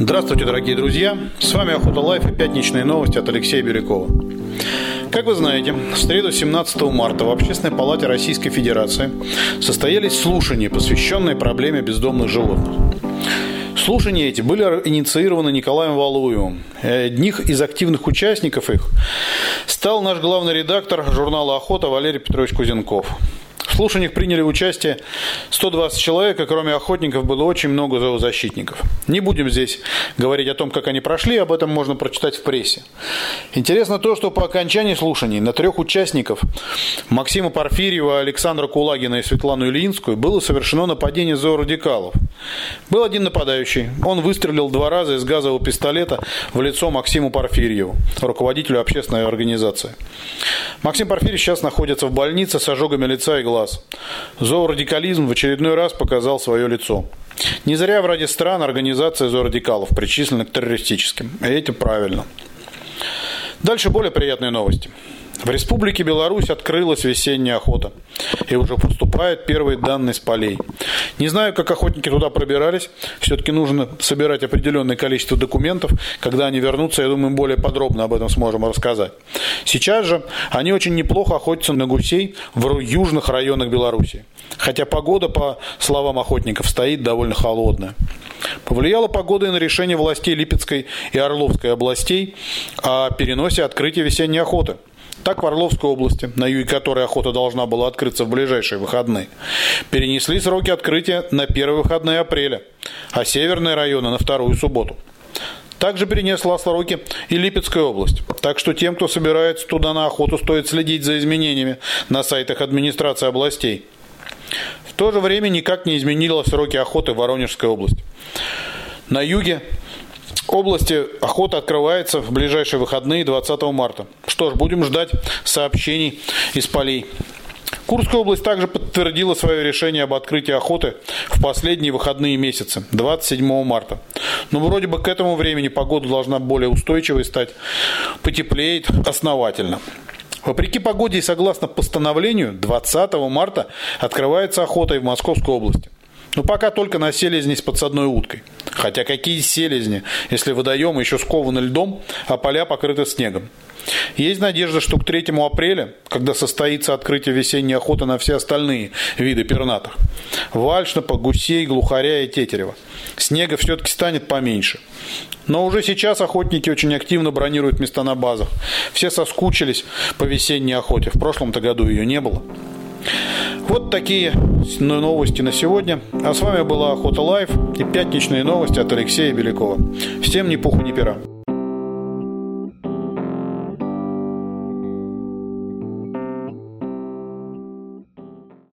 Здравствуйте, дорогие друзья! С вами Охота Лайф и пятничные новости от Алексея Бирюкова. Как вы знаете, в среду 17 марта в Общественной палате Российской Федерации состоялись слушания, посвященные проблеме бездомных животных. Слушания эти были инициированы Николаем Валуевым. Одним из активных участников их стал наш главный редактор журнала «Охота» Валерий Петрович Кузенков. В слушаниях приняли участие 120 человек, и кроме охотников было очень много зоозащитников. Не будем здесь говорить о том, как они прошли, об этом можно прочитать в прессе. Интересно то, что по окончании слушаний на трех участников Максима Порфирьева, Александра Кулагина и Светлану Ильинскую было совершено нападение зоорадикалов. Был один нападающий. Он выстрелил два раза из газового пистолета в лицо Максиму Порфирьеву, руководителю общественной организации. Максим Порфирьев сейчас находится в больнице с ожогами лица и глаз глаз. Зоорадикализм в очередной раз показал свое лицо. Не зря в ради стран организация зоорадикалов причислена к террористическим. И это правильно. Дальше более приятные новости. В Республике Беларусь открылась весенняя охота, и уже поступают первые данные с полей. Не знаю, как охотники туда пробирались, все-таки нужно собирать определенное количество документов. Когда они вернутся, я думаю, более подробно об этом сможем рассказать. Сейчас же они очень неплохо охотятся на гусей в южных районах Беларуси. Хотя погода, по словам охотников, стоит довольно холодная. Повлияла погода и на решение властей Липецкой и Орловской областей о переносе открытия весенней охоты – так в Орловской области, на юге которой охота должна была открыться в ближайшие выходные, перенесли сроки открытия на первые выходные апреля, а северные районы на вторую субботу. Также перенесла сроки и Липецкая область. Так что тем, кто собирается туда на охоту, стоит следить за изменениями на сайтах администрации областей. В то же время никак не изменила сроки охоты в Воронежской области. На юге области охота открывается в ближайшие выходные 20 марта. Что ж, будем ждать сообщений из полей. Курская область также подтвердила свое решение об открытии охоты в последние выходные месяцы, 27 марта. Но вроде бы к этому времени погода должна более устойчивой стать, потеплеет основательно. Вопреки погоде и согласно постановлению, 20 марта открывается охота и в Московской области. Но пока только на селезни с подсадной уткой. Хотя какие селезни, если водоемы еще скованы льдом, а поля покрыты снегом. Есть надежда, что к 3 апреля, когда состоится открытие весенней охоты на все остальные виды пернатых, вальдшнепа, гусей, глухаря и тетерева, снега все-таки станет поменьше. Но уже сейчас охотники очень активно бронируют места на базах. Все соскучились по весенней охоте. В прошлом-то году ее не было. Вот такие новости на сегодня. А с вами была Охота Лайф и пятничные новости от Алексея Белякова. Всем ни пуху, ни пера.